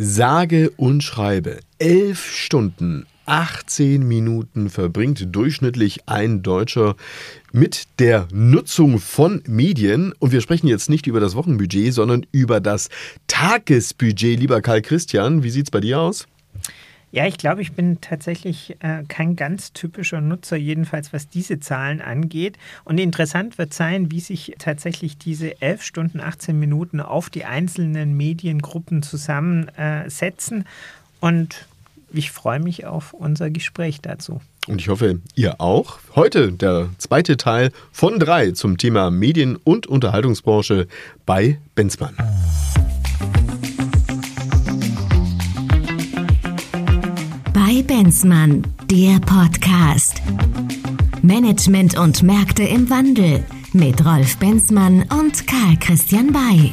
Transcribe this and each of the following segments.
Sage und schreibe, elf Stunden, 18 Minuten verbringt durchschnittlich ein Deutscher mit der Nutzung von Medien. Und wir sprechen jetzt nicht über das Wochenbudget, sondern über das Tagesbudget. Lieber Karl Christian, wie sieht es bei dir aus? Ja, ich glaube, ich bin tatsächlich äh, kein ganz typischer Nutzer, jedenfalls was diese Zahlen angeht. Und interessant wird sein, wie sich tatsächlich diese 11 Stunden, 18 Minuten auf die einzelnen Mediengruppen zusammensetzen. Und ich freue mich auf unser Gespräch dazu. Und ich hoffe, ihr auch. Heute der zweite Teil von drei zum Thema Medien- und Unterhaltungsbranche bei Benzmann. Bei Benzmann, der Podcast. Management und Märkte im Wandel mit Rolf Benzmann und Karl Christian Bay.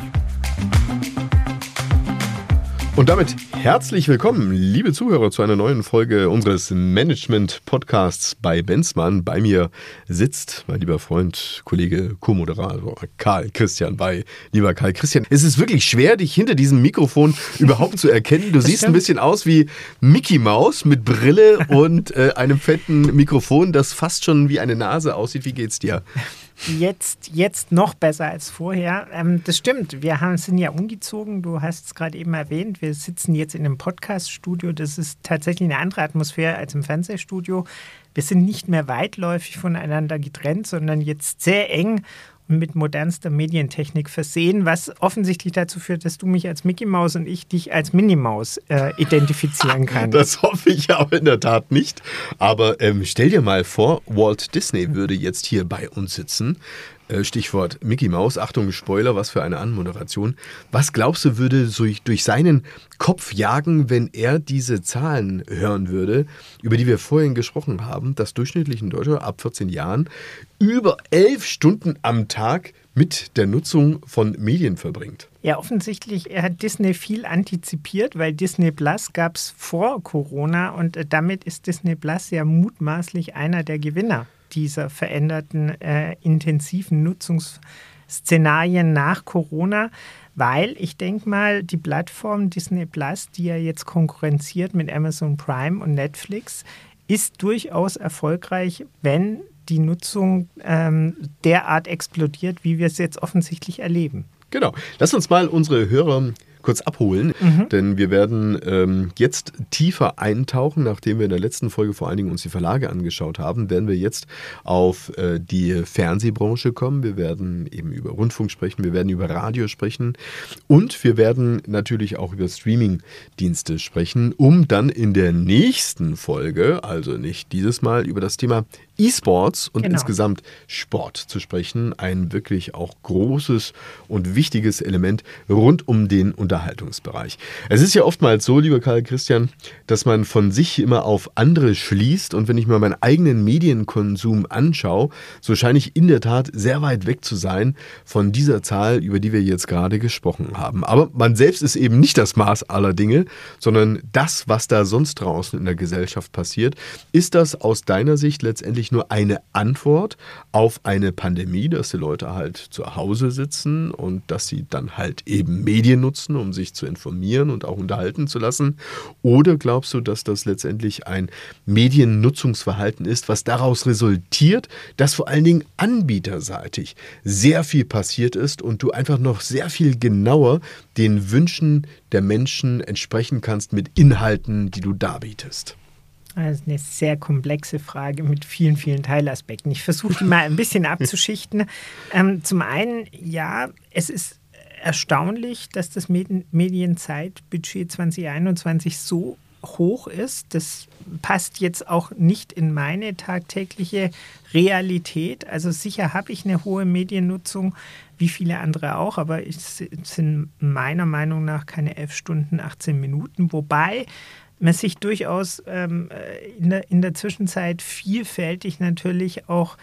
Und damit herzlich willkommen, liebe Zuhörer, zu einer neuen Folge unseres Management-Podcasts bei Benzmann. Bei mir sitzt mein lieber Freund, Kollege, Co-Moderator Karl Christian bei. Lieber Karl Christian, es ist wirklich schwer, dich hinter diesem Mikrofon überhaupt zu erkennen. Du das siehst stimmt. ein bisschen aus wie Mickey Mouse mit Brille und äh, einem fetten Mikrofon, das fast schon wie eine Nase aussieht. Wie geht's dir? Jetzt, jetzt noch besser als vorher. Ähm, das stimmt, wir haben, sind ja umgezogen. Du hast es gerade eben erwähnt. Wir sitzen jetzt in einem Podcast-Studio. Das ist tatsächlich eine andere Atmosphäre als im Fernsehstudio. Wir sind nicht mehr weitläufig voneinander getrennt, sondern jetzt sehr eng mit modernster Medientechnik versehen, was offensichtlich dazu führt, dass du mich als Mickey Maus und ich dich als Minnie Maus äh, identifizieren kannst. Das hoffe ich aber in der Tat nicht. Aber ähm, stell dir mal vor, Walt Disney würde jetzt hier bei uns sitzen. Äh, Stichwort Mickey Mouse, Achtung, Spoiler, was für eine Anmoderation. Was glaubst du, würde durch, durch seinen Kopf jagen, wenn er diese Zahlen hören würde, über die wir vorhin gesprochen haben, dass durchschnittlich ein Deutscher ab 14 Jahren über elf Stunden am Tag mit der Nutzung von Medien verbringt? Ja, offensichtlich hat Disney viel antizipiert, weil Disney Plus gab es vor Corona und äh, damit ist Disney Plus ja mutmaßlich einer der Gewinner dieser veränderten äh, intensiven Nutzungsszenarien nach Corona, weil ich denke mal, die Plattform Disney Plus, die ja jetzt konkurrenziert mit Amazon Prime und Netflix, ist durchaus erfolgreich, wenn die Nutzung ähm, derart explodiert, wie wir es jetzt offensichtlich erleben. Genau. Lass uns mal unsere Hörer kurz abholen, mhm. denn wir werden ähm, jetzt tiefer eintauchen, nachdem wir in der letzten Folge vor allen Dingen uns die Verlage angeschaut haben, werden wir jetzt auf äh, die Fernsehbranche kommen. Wir werden eben über Rundfunk sprechen, wir werden über Radio sprechen und wir werden natürlich auch über Streaming-Dienste sprechen, um dann in der nächsten Folge, also nicht dieses Mal, über das Thema E-Sports und genau. insgesamt Sport zu sprechen. Ein wirklich auch großes und wichtiges Element rund um den Unterhaltungsbereich. Es ist ja oftmals so, lieber Karl Christian, dass man von sich immer auf andere schließt und wenn ich mir meinen eigenen Medienkonsum anschaue, so scheine ich in der Tat sehr weit weg zu sein von dieser Zahl, über die wir jetzt gerade gesprochen haben. Aber man selbst ist eben nicht das Maß aller Dinge, sondern das, was da sonst draußen in der Gesellschaft passiert. Ist das aus deiner Sicht letztendlich eigentlich nur eine Antwort auf eine Pandemie, dass die Leute halt zu Hause sitzen und dass sie dann halt eben Medien nutzen, um sich zu informieren und auch unterhalten zu lassen? Oder glaubst du, dass das letztendlich ein Mediennutzungsverhalten ist, was daraus resultiert, dass vor allen Dingen anbieterseitig sehr viel passiert ist und du einfach noch sehr viel genauer den Wünschen der Menschen entsprechen kannst mit Inhalten, die du darbietest? Das ist eine sehr komplexe Frage mit vielen, vielen Teilaspekten. Ich versuche die mal ein bisschen abzuschichten. Ähm, zum einen, ja, es ist erstaunlich, dass das Medienzeitbudget 2021 so hoch ist. Das passt jetzt auch nicht in meine tagtägliche Realität. Also sicher habe ich eine hohe Mediennutzung, wie viele andere auch, aber es sind meiner Meinung nach keine 11 Stunden, 18 Minuten. Wobei man sich durchaus ähm, äh, in, der, in der Zwischenzeit vielfältig natürlich auch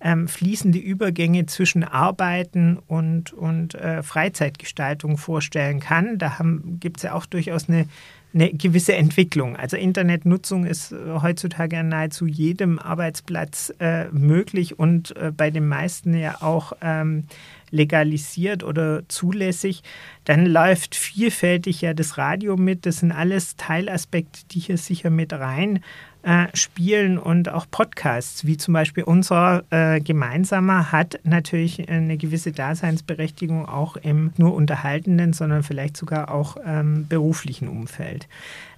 ähm, fließende Übergänge zwischen Arbeiten und, und äh, Freizeitgestaltung vorstellen kann. Da gibt es ja auch durchaus eine eine gewisse Entwicklung. Also Internetnutzung ist äh, heutzutage an nahezu jedem Arbeitsplatz äh, möglich und äh, bei den meisten ja auch ähm, legalisiert oder zulässig. Dann läuft vielfältig ja das Radio mit. Das sind alles Teilaspekte, die hier sicher mit rein äh, spielen und auch Podcasts, wie zum Beispiel unser äh, gemeinsamer, hat natürlich eine gewisse Daseinsberechtigung auch im nur unterhaltenden, sondern vielleicht sogar auch ähm, beruflichen Umfeld.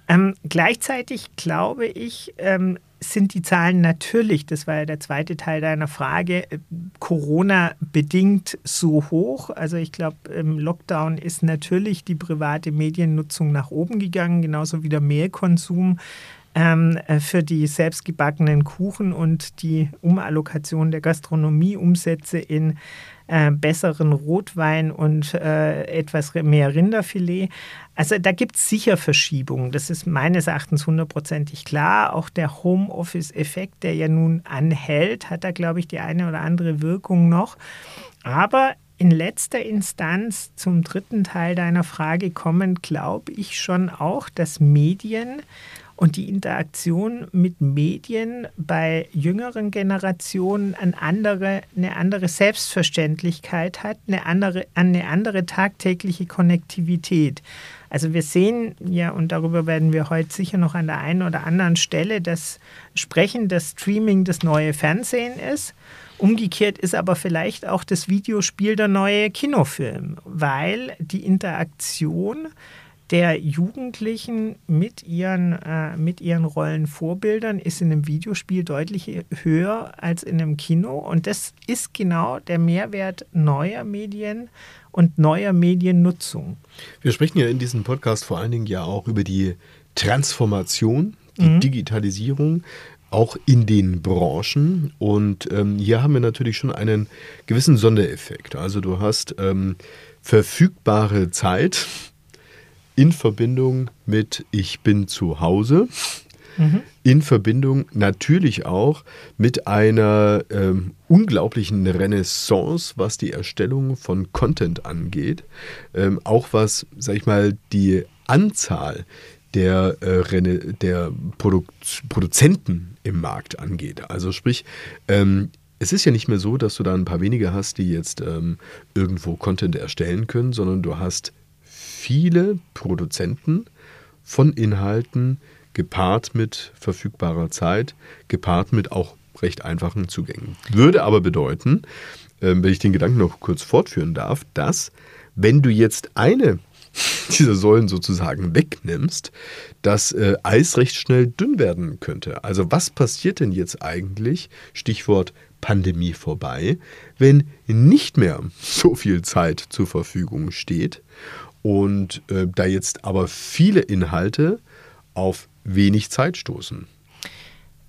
Ähm, gleichzeitig glaube ich, ähm, sind die Zahlen natürlich, das war ja der zweite Teil deiner Frage, äh, Corona-bedingt so hoch. Also ich glaube, im Lockdown ist natürlich die private Mediennutzung nach oben gegangen, genauso wie der Mehrkonsum ähm, äh, für die selbstgebackenen Kuchen und die Umallokation der Gastronomieumsätze in äh, besseren Rotwein und äh, etwas mehr Rinderfilet. Also da gibt es sicher Verschiebungen. Das ist meines Erachtens hundertprozentig klar. Auch der Homeoffice-Effekt, der ja nun anhält, hat da, glaube ich, die eine oder andere Wirkung noch. Aber in letzter Instanz zum dritten Teil deiner Frage kommen, glaube ich schon auch, dass Medien und die Interaktion mit Medien bei jüngeren Generationen eine andere, eine andere Selbstverständlichkeit hat, eine andere, eine andere tagtägliche Konnektivität. Also wir sehen ja, und darüber werden wir heute sicher noch an der einen oder anderen Stelle, dass Sprechen, das Streaming das neue Fernsehen ist. Umgekehrt ist aber vielleicht auch das Videospiel der neue Kinofilm, weil die Interaktion der Jugendlichen mit ihren, äh, mit ihren Rollenvorbildern ist in einem Videospiel deutlich höher als in einem Kino. Und das ist genau der Mehrwert neuer Medien und neuer Mediennutzung. Wir sprechen ja in diesem Podcast vor allen Dingen ja auch über die Transformation, die mhm. Digitalisierung auch in den Branchen. Und ähm, hier haben wir natürlich schon einen gewissen Sondereffekt. Also du hast ähm, verfügbare Zeit, in Verbindung mit Ich bin zu Hause. Mhm. In Verbindung natürlich auch mit einer ähm, unglaublichen Renaissance, was die Erstellung von Content angeht. Ähm, auch was, sag ich mal, die Anzahl der, äh, der Produ Produzenten im Markt angeht. Also sprich, ähm, es ist ja nicht mehr so, dass du da ein paar wenige hast, die jetzt ähm, irgendwo Content erstellen können, sondern du hast viele Produzenten von Inhalten gepaart mit verfügbarer Zeit, gepaart mit auch recht einfachen Zugängen. Würde aber bedeuten, ähm, wenn ich den Gedanken noch kurz fortführen darf, dass wenn du jetzt eine dieser Säulen sozusagen wegnimmst, das äh, Eis recht schnell dünn werden könnte. Also was passiert denn jetzt eigentlich, Stichwort Pandemie vorbei, wenn nicht mehr so viel Zeit zur Verfügung steht und äh, da jetzt aber viele Inhalte auf wenig Zeit stoßen.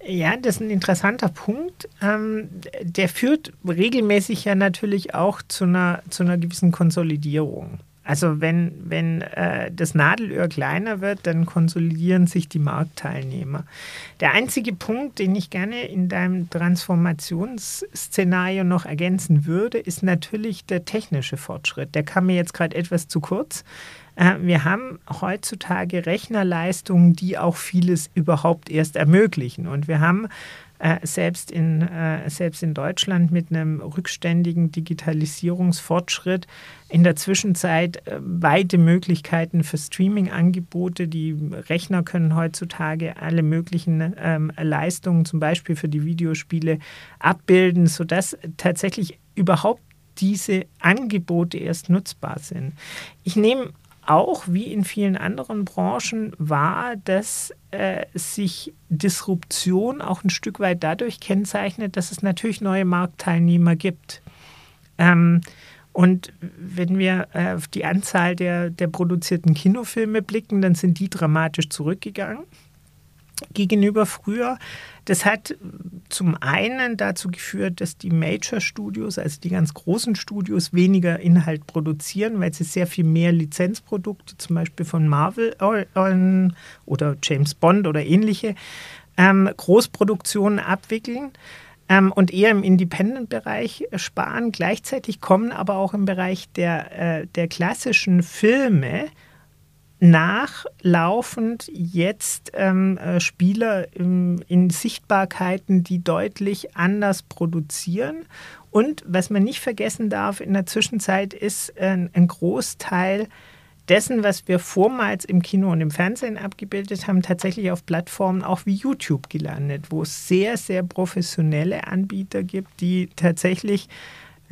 Ja, das ist ein interessanter Punkt. Ähm, der führt regelmäßig ja natürlich auch zu einer, zu einer gewissen Konsolidierung. Also wenn, wenn äh, das Nadelöhr kleiner wird, dann konsolidieren sich die Marktteilnehmer. Der einzige Punkt, den ich gerne in deinem Transformationsszenario noch ergänzen würde, ist natürlich der technische Fortschritt. Der kam mir jetzt gerade etwas zu kurz. Äh, wir haben heutzutage Rechnerleistungen, die auch vieles überhaupt erst ermöglichen. Und wir haben selbst, in, äh, selbst in Deutschland mit einem rückständigen Digitalisierungsfortschritt in der Zwischenzeit äh, weite Möglichkeiten für Streaming-Angebote. Die Rechner können heutzutage alle möglichen ähm, Leistungen, zum Beispiel für die Videospiele, abbilden, sodass tatsächlich überhaupt diese Angebote erst nutzbar sind. Ich nehme auch wie in vielen anderen Branchen wahr, dass äh, sich Disruption auch ein Stück weit dadurch kennzeichnet, dass es natürlich neue Marktteilnehmer gibt. Ähm, und wenn wir äh, auf die Anzahl der, der produzierten Kinofilme blicken, dann sind die dramatisch zurückgegangen gegenüber früher. Das hat zum einen dazu geführt, dass die Major-Studios, also die ganz großen Studios, weniger Inhalt produzieren, weil sie sehr viel mehr Lizenzprodukte, zum Beispiel von Marvel oder James Bond oder ähnliche ähm, Großproduktionen abwickeln ähm, und eher im Independent-Bereich sparen. Gleichzeitig kommen aber auch im Bereich der, äh, der klassischen Filme nachlaufend jetzt ähm, äh, Spieler in, in Sichtbarkeiten, die deutlich anders produzieren. Und was man nicht vergessen darf in der Zwischenzeit ist äh, ein Großteil dessen, was wir vormals im Kino und im Fernsehen abgebildet haben, tatsächlich auf Plattformen auch wie YouTube gelandet, wo es sehr, sehr professionelle Anbieter gibt, die tatsächlich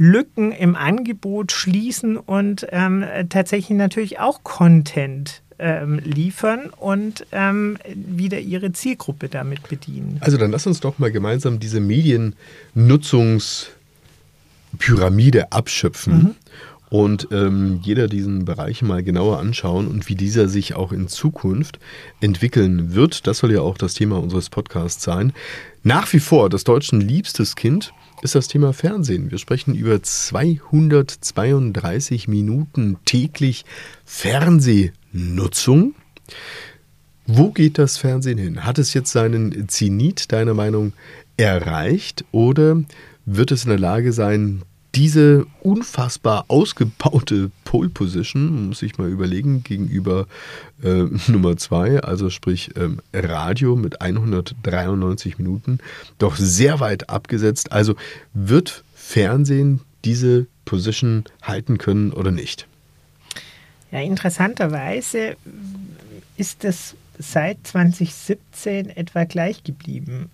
Lücken im Angebot schließen und ähm, tatsächlich natürlich auch Content ähm, liefern und ähm, wieder ihre Zielgruppe damit bedienen. Also dann lass uns doch mal gemeinsam diese Mediennutzungspyramide abschöpfen. Mhm und ähm, jeder diesen Bereich mal genauer anschauen und wie dieser sich auch in Zukunft entwickeln wird. Das soll ja auch das Thema unseres Podcasts sein. Nach wie vor das Deutschen liebstes Kind ist das Thema Fernsehen. Wir sprechen über 232 Minuten täglich Fernsehnutzung. Wo geht das Fernsehen hin? Hat es jetzt seinen Zenit, deiner Meinung, erreicht oder wird es in der Lage sein, diese unfassbar ausgebaute Pole Position, muss ich mal überlegen, gegenüber äh, Nummer zwei, also sprich ähm, Radio mit 193 Minuten, doch sehr weit abgesetzt. Also wird Fernsehen diese Position halten können oder nicht? Ja, interessanterweise ist es seit 2017 etwa gleich geblieben.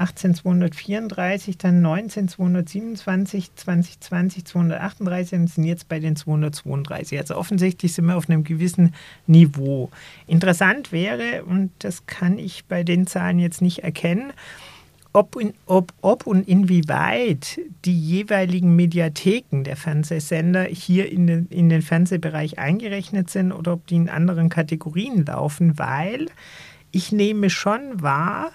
18234, dann 19227, 2020 238 und sind jetzt bei den 232. Also offensichtlich sind wir auf einem gewissen Niveau. Interessant wäre, und das kann ich bei den Zahlen jetzt nicht erkennen, ob, in, ob, ob und inwieweit die jeweiligen Mediatheken der Fernsehsender hier in den, in den Fernsehbereich eingerechnet sind oder ob die in anderen Kategorien laufen, weil ich nehme schon wahr,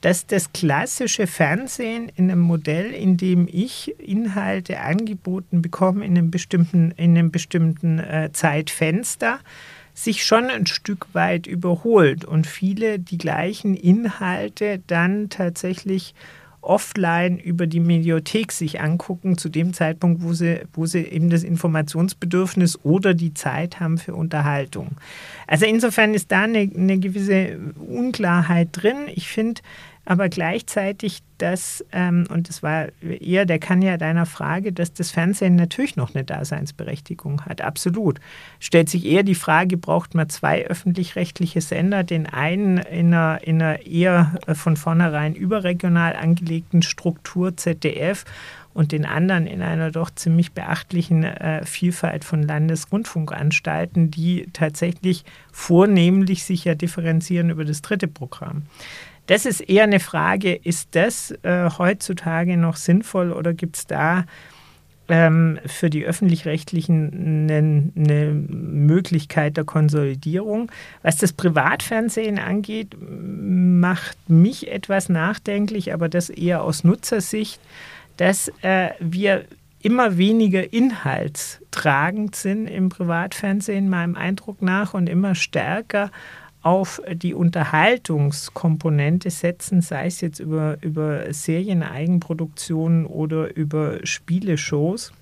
dass das klassische Fernsehen in einem Modell, in dem ich Inhalte angeboten bekomme in einem bestimmten, in einem bestimmten äh, Zeitfenster, sich schon ein Stück weit überholt und viele die gleichen Inhalte dann tatsächlich offline über die Mediothek sich angucken, zu dem Zeitpunkt, wo sie, wo sie eben das Informationsbedürfnis oder die Zeit haben für Unterhaltung. Also insofern ist da eine, eine gewisse Unklarheit drin. Ich finde, aber gleichzeitig das, ähm, und das war eher der kann ja deiner Frage, dass das Fernsehen natürlich noch eine Daseinsberechtigung hat. Absolut. Stellt sich eher die Frage, braucht man zwei öffentlich-rechtliche Sender, den einen in einer, in einer eher von vornherein überregional angelegten Struktur ZDF und den anderen in einer doch ziemlich beachtlichen äh, Vielfalt von Landesrundfunkanstalten, die tatsächlich vornehmlich sich ja differenzieren über das dritte Programm. Das ist eher eine Frage, ist das äh, heutzutage noch sinnvoll oder gibt es da ähm, für die öffentlich-rechtlichen eine, eine, Möglichkeit der Konsolidierung? Was das Privatfernsehen angeht, macht mich etwas nachdenklich, aber das eher aus Nutzersicht, dass äh, wir immer weniger inhaltstragend sind im Privatfernsehen, meinem Eindruck nach, und immer stärker auf die Unterhaltungskomponente setzen, sei es jetzt über, über Serieneigenproduktionen oder über Spieleshows,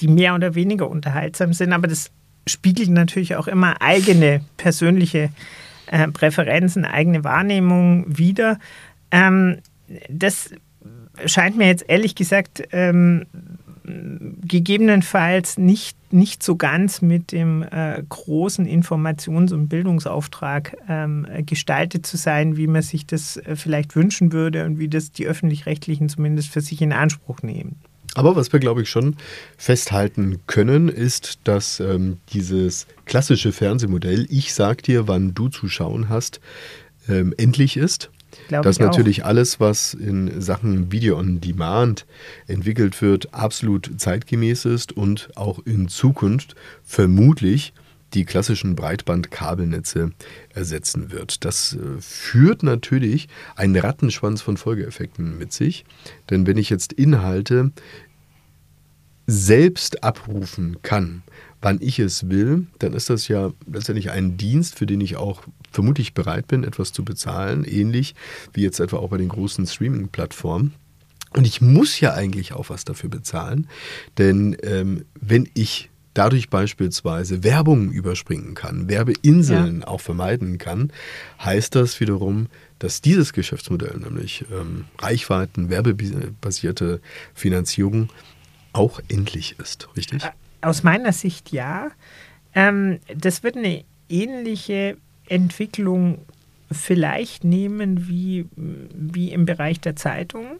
die mehr oder weniger unterhaltsam sind. Aber das spiegelt natürlich auch immer eigene persönliche äh, Präferenzen, eigene Wahrnehmungen wider. Ähm, das scheint mir jetzt ehrlich gesagt ähm, gegebenenfalls nicht, nicht so ganz mit dem äh, großen Informations- und Bildungsauftrag ähm, gestaltet zu sein, wie man sich das äh, vielleicht wünschen würde und wie das die öffentlich-rechtlichen zumindest für sich in Anspruch nehmen. Aber was wir, glaube ich, schon festhalten können, ist, dass ähm, dieses klassische Fernsehmodell, ich sag dir, wann du zu schauen hast, ähm, endlich ist Glaube dass natürlich auch. alles, was in Sachen Video on Demand entwickelt wird, absolut zeitgemäß ist und auch in Zukunft vermutlich die klassischen Breitbandkabelnetze ersetzen wird. Das äh, führt natürlich einen Rattenschwanz von Folgeeffekten mit sich. Denn wenn ich jetzt Inhalte selbst abrufen kann, wann ich es will, dann ist das ja letztendlich ein Dienst, für den ich auch vermutlich bereit bin, etwas zu bezahlen, ähnlich wie jetzt etwa auch bei den großen Streaming-Plattformen. Und ich muss ja eigentlich auch was dafür bezahlen, denn ähm, wenn ich dadurch beispielsweise Werbung überspringen kann, Werbeinseln ja. auch vermeiden kann, heißt das wiederum, dass dieses Geschäftsmodell, nämlich ähm, Reichweiten, werbebasierte Finanzierung, auch endlich ist, richtig? Aus meiner Sicht ja. Ähm, das wird eine ähnliche Entwicklung vielleicht nehmen wie, wie im Bereich der Zeitungen,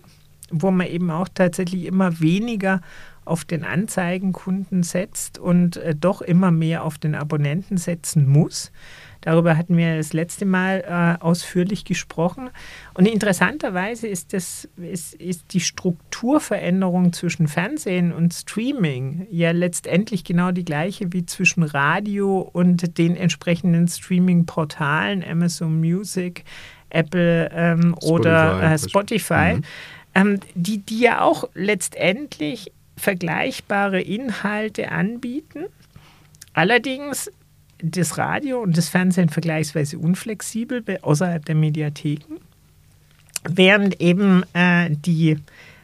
wo man eben auch tatsächlich immer weniger auf den Anzeigenkunden setzt und äh, doch immer mehr auf den Abonnenten setzen muss. Darüber hatten wir das letzte Mal äh, ausführlich gesprochen. Und interessanterweise ist, das, ist, ist die Strukturveränderung zwischen Fernsehen und Streaming ja letztendlich genau die gleiche wie zwischen Radio und den entsprechenden Streaming-Portalen, Amazon Music, Apple ähm, Spotify, oder äh, Spotify, mhm. ähm, die, die ja auch letztendlich vergleichbare Inhalte anbieten. Allerdings das Radio und das Fernsehen vergleichsweise unflexibel außerhalb der Mediatheken, während eben äh, die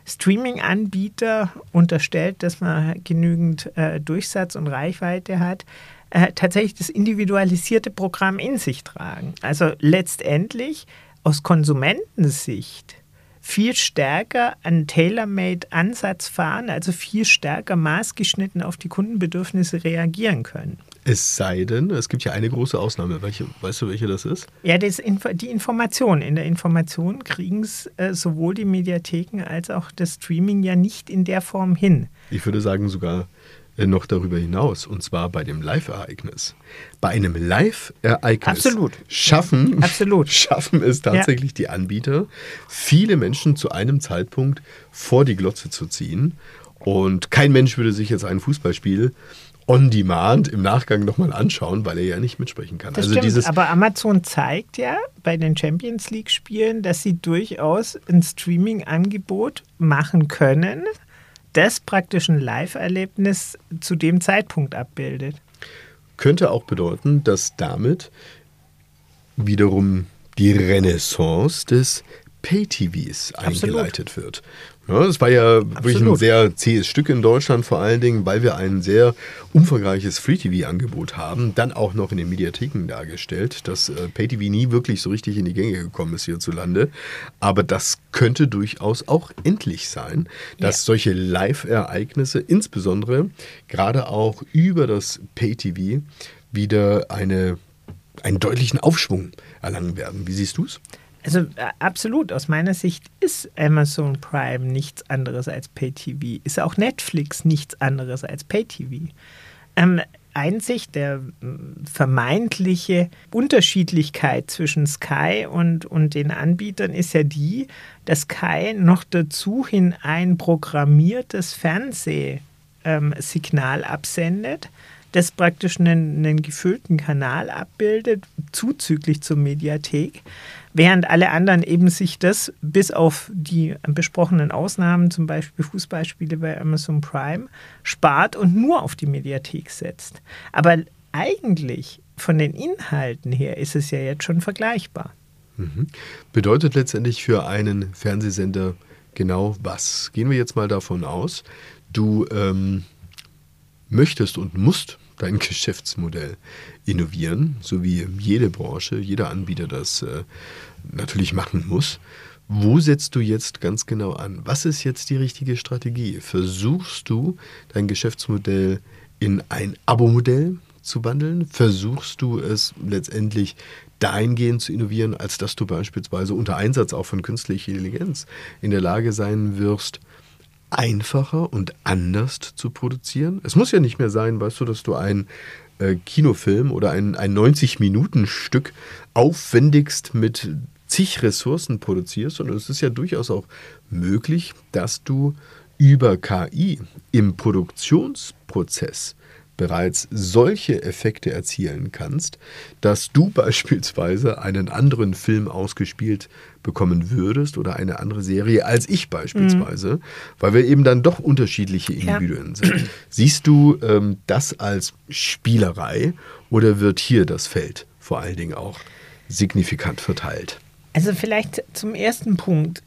Streaming-Anbieter unterstellt, dass man genügend äh, Durchsatz und Reichweite hat, äh, tatsächlich das individualisierte Programm in sich tragen. Also letztendlich aus Konsumentensicht viel stärker einen Tailor-Made-Ansatz fahren, also viel stärker maßgeschnitten auf die Kundenbedürfnisse reagieren können. Es sei denn, es gibt ja eine große Ausnahme. Welche, weißt du, welche das ist? Ja, das Info die Information. In der Information kriegen es äh, sowohl die Mediatheken als auch das Streaming ja nicht in der Form hin. Ich würde sagen sogar noch darüber hinaus, und zwar bei dem Live-Ereignis. Bei einem Live-Ereignis schaffen, Absolut. schaffen es tatsächlich ja. die Anbieter, viele Menschen zu einem Zeitpunkt vor die Glotze zu ziehen. Und kein Mensch würde sich jetzt ein Fußballspiel on demand im Nachgang nochmal anschauen, weil er ja nicht mitsprechen kann. Das also stimmt, dieses aber Amazon zeigt ja bei den Champions League-Spielen, dass sie durchaus ein Streaming-Angebot machen können, das praktisch ein Live-Erlebnis zu dem Zeitpunkt abbildet. Könnte auch bedeuten, dass damit wiederum die Renaissance des Pay-TVs eingeleitet wird. Ja, das war ja Absolut. wirklich ein sehr zähes Stück in Deutschland, vor allen Dingen, weil wir ein sehr umfangreiches Free-TV-Angebot haben, dann auch noch in den Mediatheken dargestellt, dass äh, Pay-TV nie wirklich so richtig in die Gänge gekommen ist hierzulande. Aber das könnte durchaus auch endlich sein, dass ja. solche Live-Ereignisse, insbesondere gerade auch über das Pay-TV, wieder eine, einen deutlichen Aufschwung erlangen werden. Wie siehst du es? Also äh, absolut, aus meiner Sicht ist Amazon Prime nichts anderes als Pay-TV. Ist auch Netflix nichts anderes als Pay-TV. Ähm, einzig der vermeintliche Unterschiedlichkeit zwischen Sky und, und den Anbietern ist ja die, dass Sky noch dazu hin ein programmiertes Fernsehsignal ähm, absendet das praktisch einen, einen gefüllten Kanal abbildet, zuzüglich zur Mediathek, während alle anderen eben sich das bis auf die besprochenen Ausnahmen, zum Beispiel Fußballspiele bei Amazon Prime, spart und nur auf die Mediathek setzt. Aber eigentlich von den Inhalten her ist es ja jetzt schon vergleichbar. Mhm. Bedeutet letztendlich für einen Fernsehsender genau was? Gehen wir jetzt mal davon aus, du ähm, möchtest und musst dein Geschäftsmodell innovieren, so wie jede Branche, jeder Anbieter das äh, natürlich machen muss. Wo setzt du jetzt ganz genau an? Was ist jetzt die richtige Strategie? Versuchst du dein Geschäftsmodell in ein Abo-Modell zu wandeln? Versuchst du es letztendlich dahingehend zu innovieren, als dass du beispielsweise unter Einsatz auch von künstlicher Intelligenz in der Lage sein wirst, einfacher und anders zu produzieren? Es muss ja nicht mehr sein, weißt du, dass du einen äh, Kinofilm oder ein, ein 90-Minuten-Stück aufwendigst mit zig Ressourcen produzierst, sondern es ist ja durchaus auch möglich, dass du über KI im Produktionsprozess bereits solche Effekte erzielen kannst, dass du beispielsweise einen anderen Film ausgespielt bekommen würdest oder eine andere Serie als ich beispielsweise, mhm. weil wir eben dann doch unterschiedliche Individuen ja. sind. Siehst du ähm, das als Spielerei oder wird hier das Feld vor allen Dingen auch signifikant verteilt? Also vielleicht zum ersten Punkt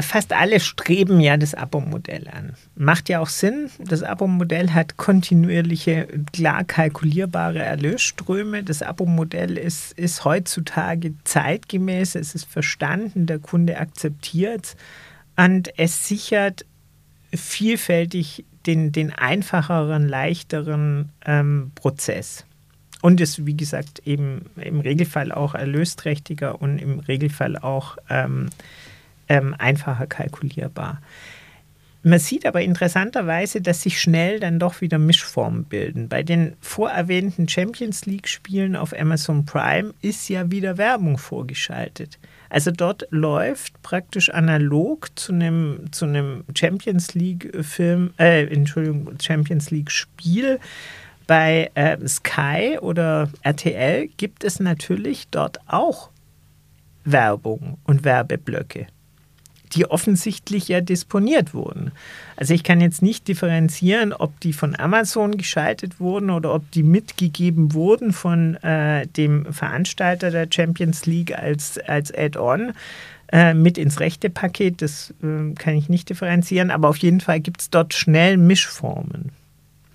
fast alle streben ja das Abo-Modell an. Macht ja auch Sinn. Das Abo-Modell hat kontinuierliche, klar kalkulierbare Erlösströme. Das Abo-Modell ist, ist heutzutage zeitgemäß, es ist verstanden, der Kunde akzeptiert und es sichert vielfältig den, den einfacheren, leichteren ähm, Prozess. Und ist, wie gesagt, eben im Regelfall auch erlösträchtiger und im Regelfall auch ähm, ähm, einfacher kalkulierbar. Man sieht aber interessanterweise, dass sich schnell dann doch wieder Mischformen bilden. Bei den vorerwähnten Champions League-Spielen auf Amazon Prime ist ja wieder Werbung vorgeschaltet. Also dort läuft praktisch analog zu einem, zu einem Champions League-Film, äh, Entschuldigung, Champions League-Spiel. Bei äh, Sky oder RTL gibt es natürlich dort auch Werbung und Werbeblöcke die offensichtlich ja disponiert wurden. Also ich kann jetzt nicht differenzieren, ob die von Amazon geschaltet wurden oder ob die mitgegeben wurden von äh, dem Veranstalter der Champions League als, als Add-on äh, mit ins rechte Paket. Das äh, kann ich nicht differenzieren, aber auf jeden Fall gibt es dort schnell Mischformen.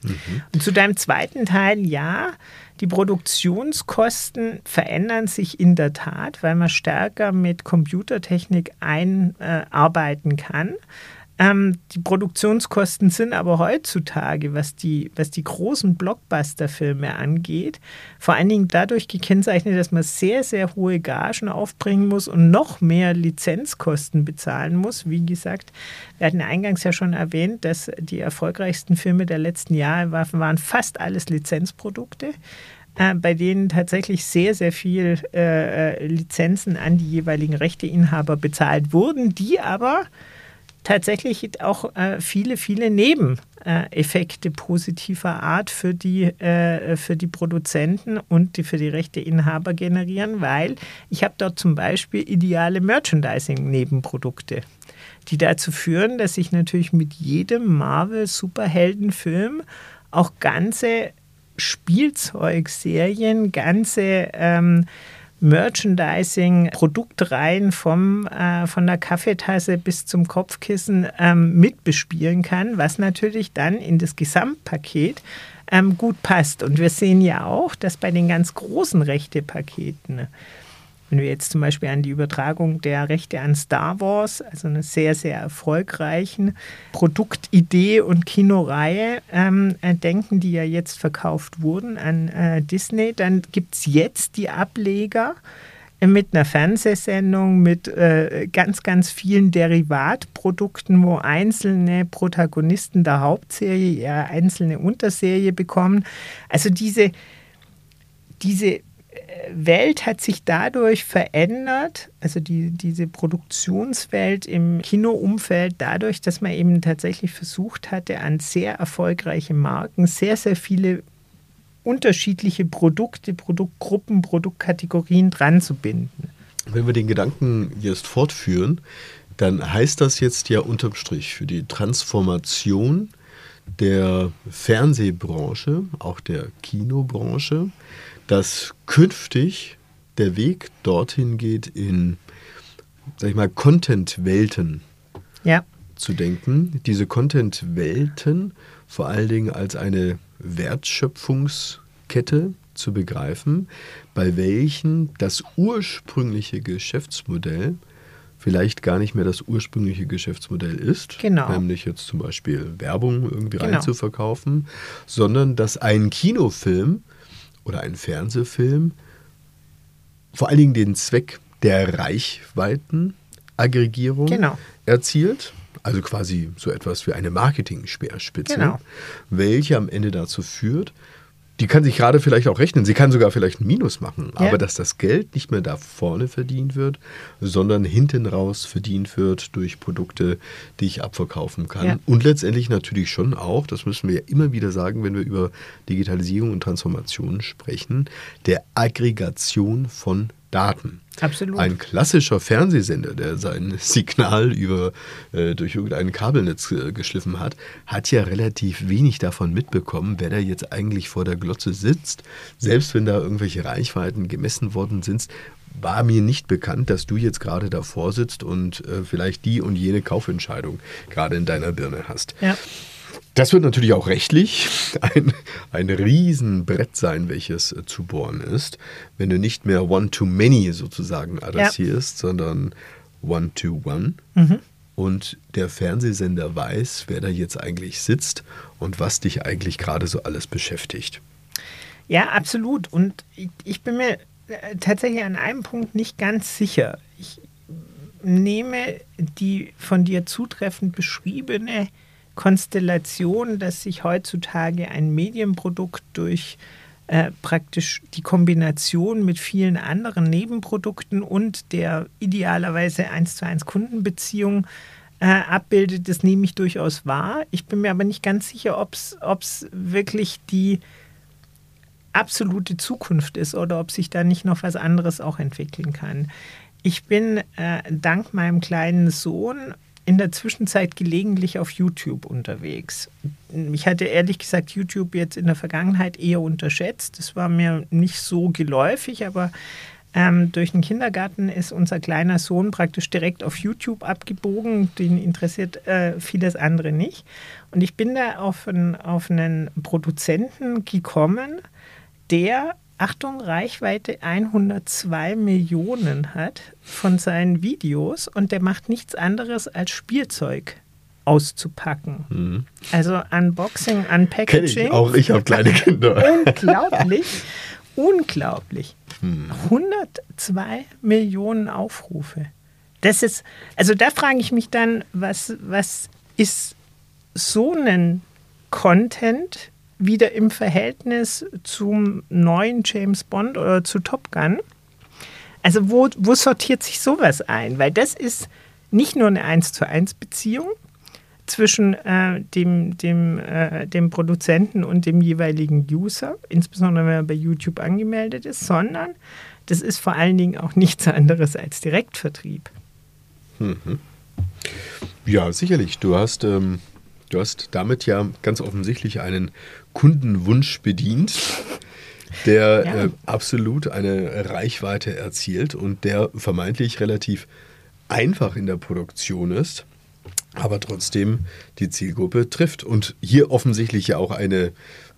Mhm. Und zu deinem zweiten Teil, ja, die Produktionskosten verändern sich in der Tat, weil man stärker mit Computertechnik einarbeiten kann. Ähm, die Produktionskosten sind aber heutzutage, was die, was die großen Blockbuster-Filme angeht, vor allen Dingen dadurch gekennzeichnet, dass man sehr, sehr hohe Gagen aufbringen muss und noch mehr Lizenzkosten bezahlen muss. Wie gesagt, wir hatten eingangs ja schon erwähnt, dass die erfolgreichsten Filme der letzten Jahre waren fast alles Lizenzprodukte äh, bei denen tatsächlich sehr, sehr viel äh, äh Lizenzen an die jeweiligen Rechteinhaber bezahlt wurden, die aber tatsächlich auch äh, viele, viele Nebeneffekte positiver Art für die, äh, für die Produzenten und die, für die Rechteinhaber generieren, weil ich habe dort zum Beispiel ideale Merchandising-Nebenprodukte die dazu führen, dass ich natürlich mit jedem Marvel-Superheldenfilm auch ganze Spielzeugserien, ganze ähm, Merchandising, Produktreihen vom, äh, von der Kaffeetasse bis zum Kopfkissen ähm, mitbespielen kann, was natürlich dann in das Gesamtpaket ähm, gut passt. Und wir sehen ja auch, dass bei den ganz großen Rechtepaketen wenn wir jetzt zum Beispiel an die Übertragung der Rechte an Star Wars, also eine sehr, sehr erfolgreichen Produktidee und Kinoreihe ähm, äh, denken, die ja jetzt verkauft wurden an äh, Disney, dann gibt es jetzt die Ableger mit einer Fernsehsendung, mit äh, ganz, ganz vielen Derivatprodukten, wo einzelne Protagonisten der Hauptserie ihre einzelne Unterserie bekommen. Also diese, diese Welt hat sich dadurch verändert, also die, diese Produktionswelt im Kinoumfeld, dadurch, dass man eben tatsächlich versucht hatte, an sehr erfolgreiche Marken sehr, sehr viele unterschiedliche Produkte, Produktgruppen, Produktkategorien dran zu binden. Wenn wir den Gedanken jetzt fortführen, dann heißt das jetzt ja unterm Strich für die Transformation der Fernsehbranche, auch der Kinobranche, dass künftig der Weg dorthin geht, in, sag ich mal, Content-Welten ja. zu denken. Diese Content-Welten vor allen Dingen als eine Wertschöpfungskette zu begreifen, bei welchen das ursprüngliche Geschäftsmodell vielleicht gar nicht mehr das ursprüngliche Geschäftsmodell ist, genau. nämlich jetzt zum Beispiel Werbung irgendwie genau. reinzuverkaufen, sondern dass ein Kinofilm oder ein Fernsehfilm vor allen Dingen den Zweck der Reichweitenaggregierung genau. erzielt. Also quasi so etwas wie eine Marketing-Speerspitze, genau. welche am Ende dazu führt, die kann sich gerade vielleicht auch rechnen. Sie kann sogar vielleicht ein Minus machen. Ja. Aber dass das Geld nicht mehr da vorne verdient wird, sondern hinten raus verdient wird durch Produkte, die ich abverkaufen kann. Ja. Und letztendlich natürlich schon auch, das müssen wir ja immer wieder sagen, wenn wir über Digitalisierung und Transformation sprechen, der Aggregation von Daten. Absolut. Ein klassischer Fernsehsender, der sein Signal über, äh, durch irgendein Kabelnetz äh, geschliffen hat, hat ja relativ wenig davon mitbekommen, wer da jetzt eigentlich vor der Glotze sitzt. Selbst wenn da irgendwelche Reichweiten gemessen worden sind, war mir nicht bekannt, dass du jetzt gerade davor sitzt und äh, vielleicht die und jene Kaufentscheidung gerade in deiner Birne hast. Ja. Das wird natürlich auch rechtlich ein, ein Riesenbrett sein, welches äh, zu bohren ist, wenn du nicht mehr One-to-Many sozusagen adressierst, ja. sondern One-to-One. Mhm. Und der Fernsehsender weiß, wer da jetzt eigentlich sitzt und was dich eigentlich gerade so alles beschäftigt. Ja, absolut. Und ich, ich bin mir äh, tatsächlich an einem Punkt nicht ganz sicher. Ich nehme die von dir zutreffend beschriebene Konstellation, dass sich heutzutage ein Medienprodukt durch äh, praktisch die Kombination mit vielen anderen Nebenprodukten und der idealerweise eins zu eins Kundenbeziehung äh, abbildet, das nehme ich durchaus wahr. Ich bin mir aber nicht ganz sicher, ob es wirklich die absolute Zukunft ist oder ob sich da nicht noch was anderes auch entwickeln kann. Ich bin äh, dank meinem kleinen Sohn in der Zwischenzeit gelegentlich auf YouTube unterwegs. Ich hatte ehrlich gesagt YouTube jetzt in der Vergangenheit eher unterschätzt. Das war mir nicht so geläufig, aber ähm, durch den Kindergarten ist unser kleiner Sohn praktisch direkt auf YouTube abgebogen. Den interessiert äh, vieles andere nicht. Und ich bin da auf, ein, auf einen Produzenten gekommen, der Achtung, Reichweite 102 Millionen hat von seinen Videos und der macht nichts anderes als Spielzeug auszupacken. Mhm. Also Unboxing, Unpackaging. Ich, auch ich habe kleine Kinder. unglaublich, unglaublich. Mhm. 102 Millionen Aufrufe. Das ist, also da frage ich mich dann, was, was ist so ein Content wieder im Verhältnis zum neuen James Bond oder zu Top Gun. Also wo, wo sortiert sich sowas ein? Weil das ist nicht nur eine 1 zu 1 Beziehung zwischen äh, dem, dem, äh, dem Produzenten und dem jeweiligen User, insbesondere wenn er bei YouTube angemeldet ist, sondern das ist vor allen Dingen auch nichts anderes als Direktvertrieb. Mhm. Ja, sicherlich. Du hast ähm, Du hast damit ja ganz offensichtlich einen Kundenwunsch bedient, der ja. äh, absolut eine Reichweite erzielt und der vermeintlich relativ einfach in der Produktion ist, aber trotzdem die Zielgruppe trifft. Und hier offensichtlich ja auch eine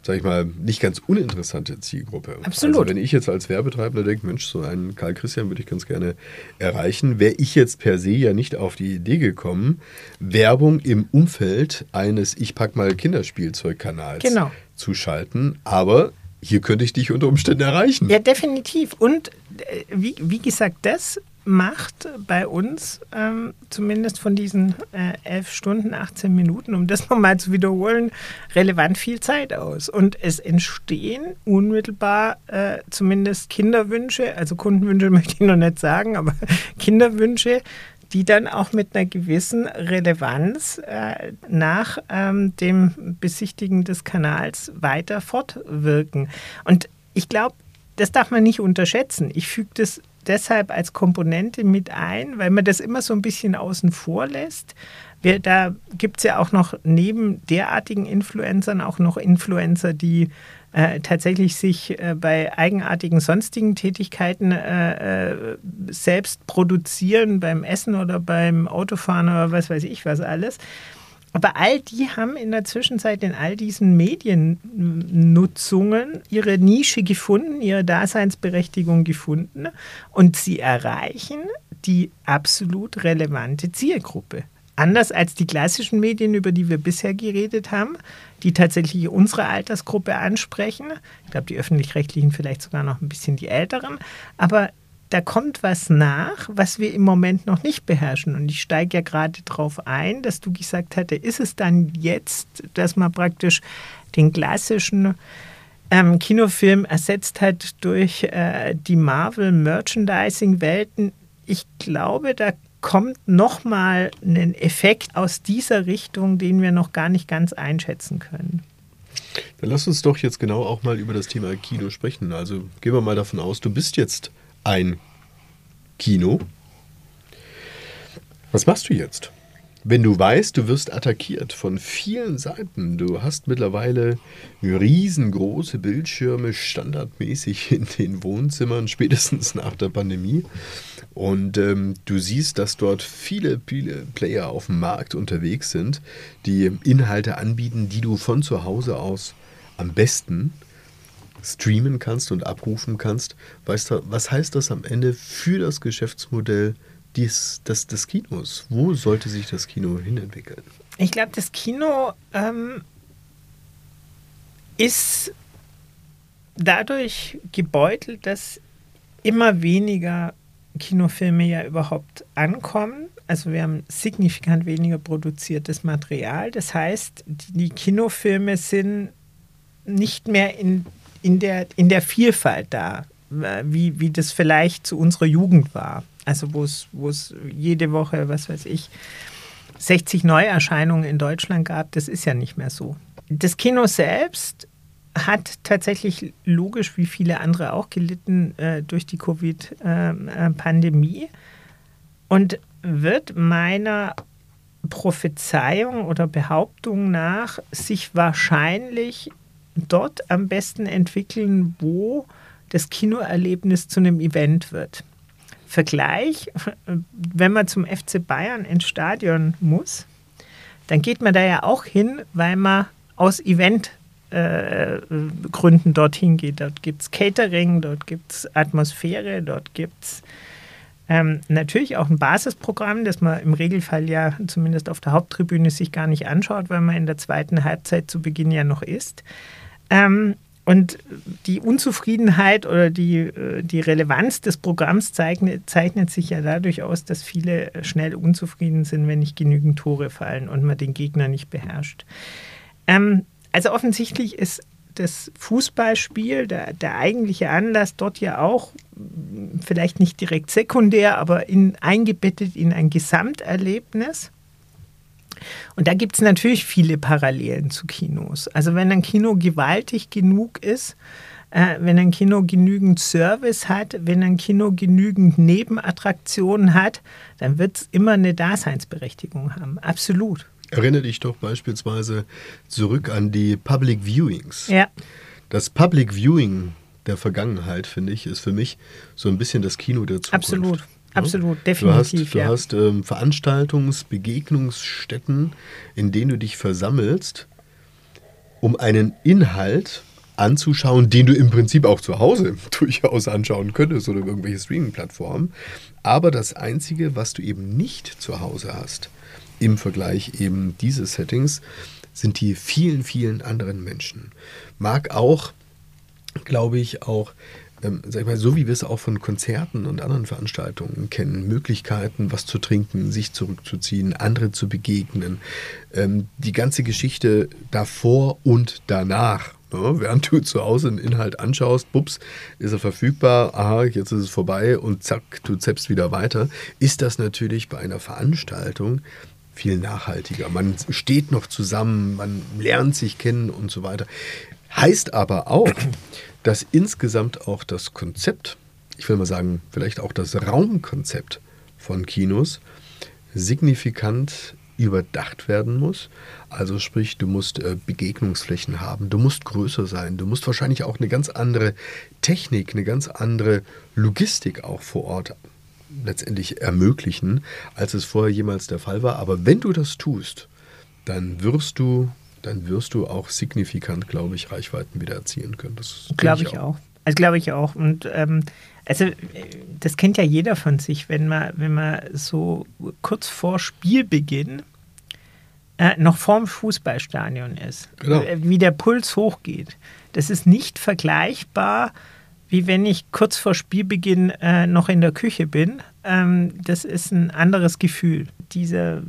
sag ich mal, nicht ganz uninteressante Zielgruppe. Absolut. Also wenn ich jetzt als Werbetreibender denke, Mensch, so einen Karl Christian würde ich ganz gerne erreichen, wäre ich jetzt per se ja nicht auf die Idee gekommen, Werbung im Umfeld eines Ich pack mal Kinderspielzeugkanals genau. zu schalten. Aber hier könnte ich dich unter Umständen erreichen. Ja, definitiv. Und äh, wie, wie gesagt, das macht bei uns ähm, zumindest von diesen äh, 11 Stunden, 18 Minuten, um das nochmal zu wiederholen, relevant viel Zeit aus. Und es entstehen unmittelbar äh, zumindest Kinderwünsche, also Kundenwünsche möchte ich noch nicht sagen, aber Kinderwünsche, die dann auch mit einer gewissen Relevanz äh, nach ähm, dem Besichtigen des Kanals weiter fortwirken. Und ich glaube, das darf man nicht unterschätzen. Ich füge das deshalb als Komponente mit ein, weil man das immer so ein bisschen außen vor lässt. Wir, da gibt es ja auch noch neben derartigen Influencern auch noch Influencer, die äh, tatsächlich sich äh, bei eigenartigen sonstigen Tätigkeiten äh, äh selbst produzieren, beim Essen oder beim Autofahren oder was weiß ich was alles. Aber all die haben in der Zwischenzeit in all diesen Mediennutzungen ihre Nische gefunden, ihre Daseinsberechtigung gefunden und sie erreichen die absolut relevante Zielgruppe. Anders als die klassischen Medien, über die wir bisher geredet haben, die tatsächlich unsere Altersgruppe ansprechen. Ich glaube, die öffentlich-rechtlichen vielleicht sogar noch ein bisschen die älteren. Aber da kommt was nach, was wir im Moment noch nicht beherrschen. Und ich steige ja gerade darauf ein, dass du gesagt hatte, ist es dann jetzt, dass man praktisch den klassischen ähm, Kinofilm ersetzt hat durch äh, die Marvel-Merchandising-Welten? Ich glaube, da kommt nochmal ein Effekt aus dieser Richtung, den wir noch gar nicht ganz einschätzen können. Dann lass uns doch jetzt genau auch mal über das Thema Kino sprechen. Also gehen wir mal davon aus, du bist jetzt ein Kino. Was machst du jetzt? Wenn du weißt, du wirst attackiert von vielen Seiten, du hast mittlerweile riesengroße Bildschirme standardmäßig in den Wohnzimmern, spätestens nach der Pandemie. Und ähm, du siehst, dass dort viele, viele Player auf dem Markt unterwegs sind, die Inhalte anbieten, die du von zu Hause aus am besten streamen kannst und abrufen kannst. Weißt du, was heißt das am Ende für das Geschäftsmodell? dies, des, des Kinos? Wo sollte sich das Kino hinentwickeln? Ich glaube, das Kino ähm, ist dadurch gebeutelt, dass immer weniger Kinofilme ja überhaupt ankommen. Also wir haben signifikant weniger produziertes Material. Das heißt, die Kinofilme sind nicht mehr in, in, der, in der Vielfalt da, wie, wie das vielleicht zu unserer Jugend war. Also wo es, jede Woche, was weiß ich, 60 Neuerscheinungen in Deutschland gab, das ist ja nicht mehr so. Das Kino selbst hat tatsächlich logisch wie viele andere auch gelitten äh, durch die Covid-Pandemie und wird meiner Prophezeiung oder Behauptung nach sich wahrscheinlich dort am besten entwickeln, wo das Kinoerlebnis zu einem Event wird. Vergleich, wenn man zum FC Bayern ins Stadion muss, dann geht man da ja auch hin, weil man aus Eventgründen äh, dorthin geht. Dort gibt es Catering, dort gibt es Atmosphäre, dort gibt es ähm, natürlich auch ein Basisprogramm, das man im Regelfall ja zumindest auf der Haupttribüne sich gar nicht anschaut, weil man in der zweiten Halbzeit zu Beginn ja noch ist. Ähm, und die Unzufriedenheit oder die, äh, die Relevanz des Programms zeichnet, zeichnet sich ja dadurch aus, dass viele schnell unzufrieden sind, wenn nicht genügend Tore fallen und man den Gegner nicht beherrscht. Ähm, also offensichtlich ist das Fußballspiel, der, der eigentliche Anlass dort ja auch vielleicht nicht direkt sekundär, aber in, eingebettet in ein Gesamterlebnis. Und da gibt es natürlich viele Parallelen zu Kinos. Also wenn ein Kino gewaltig genug ist, äh, wenn ein Kino genügend Service hat, wenn ein Kino genügend Nebenattraktionen hat, dann wird es immer eine Daseinsberechtigung haben. Absolut. Erinnere dich doch beispielsweise zurück an die Public Viewings. Ja. Das Public Viewing der Vergangenheit, finde ich, ist für mich so ein bisschen das Kino der Zukunft. Absolut. Absolut, definitiv. Du hast, du ja. hast ähm, Veranstaltungs-, Begegnungsstätten, in denen du dich versammelst, um einen Inhalt anzuschauen, den du im Prinzip auch zu Hause durchaus anschauen könntest oder irgendwelche Streaming-Plattformen. Aber das Einzige, was du eben nicht zu Hause hast, im Vergleich eben dieses Settings, sind die vielen, vielen anderen Menschen. Mag auch, glaube ich, auch ähm, sag ich mal, so wie wir es auch von Konzerten und anderen Veranstaltungen kennen, Möglichkeiten, was zu trinken, sich zurückzuziehen, andere zu begegnen, ähm, die ganze Geschichte davor und danach. Ne? Während du zu Hause einen Inhalt anschaust, bups, ist er verfügbar, aha, jetzt ist es vorbei und zack, du zappst wieder weiter, ist das natürlich bei einer Veranstaltung viel nachhaltiger. Man steht noch zusammen, man lernt sich kennen und so weiter. Heißt aber auch, dass insgesamt auch das Konzept, ich will mal sagen, vielleicht auch das Raumkonzept von Kinos signifikant überdacht werden muss. Also sprich, du musst äh, Begegnungsflächen haben, du musst größer sein, du musst wahrscheinlich auch eine ganz andere Technik, eine ganz andere Logistik auch vor Ort letztendlich ermöglichen, als es vorher jemals der Fall war. Aber wenn du das tust, dann wirst du dann wirst du auch signifikant, glaube ich, Reichweiten wieder erzielen können. Das glaube ich, ich auch. Also glaube ich auch. Und ähm, also das kennt ja jeder von sich, wenn man, wenn man so kurz vor Spielbeginn äh, noch vorm Fußballstadion ist, genau. Äh, wie der Puls hochgeht. Das ist nicht vergleichbar, wie wenn ich kurz vor Spielbeginn äh, noch in der Küche bin. Ähm, das ist ein anderes Gefühl. Dieser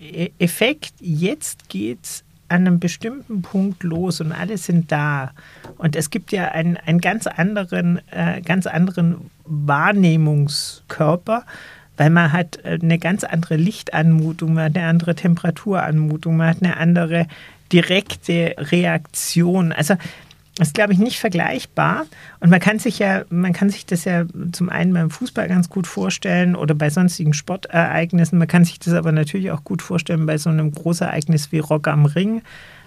e-, Effekt, jetzt geht's an einem bestimmten Punkt los und alle sind da. Und es gibt ja einen, einen ganz, anderen, äh, ganz anderen Wahrnehmungskörper, weil man hat äh, eine ganz andere Lichtanmutung, man hat eine andere Temperaturanmutung, man hat eine andere direkte Reaktion. Also ist, glaube ich, nicht vergleichbar. Und man kann sich ja, man kann sich das ja zum einen beim Fußball ganz gut vorstellen oder bei sonstigen Sportereignissen. Man kann sich das aber natürlich auch gut vorstellen bei so einem Großereignis wie Rock am Ring.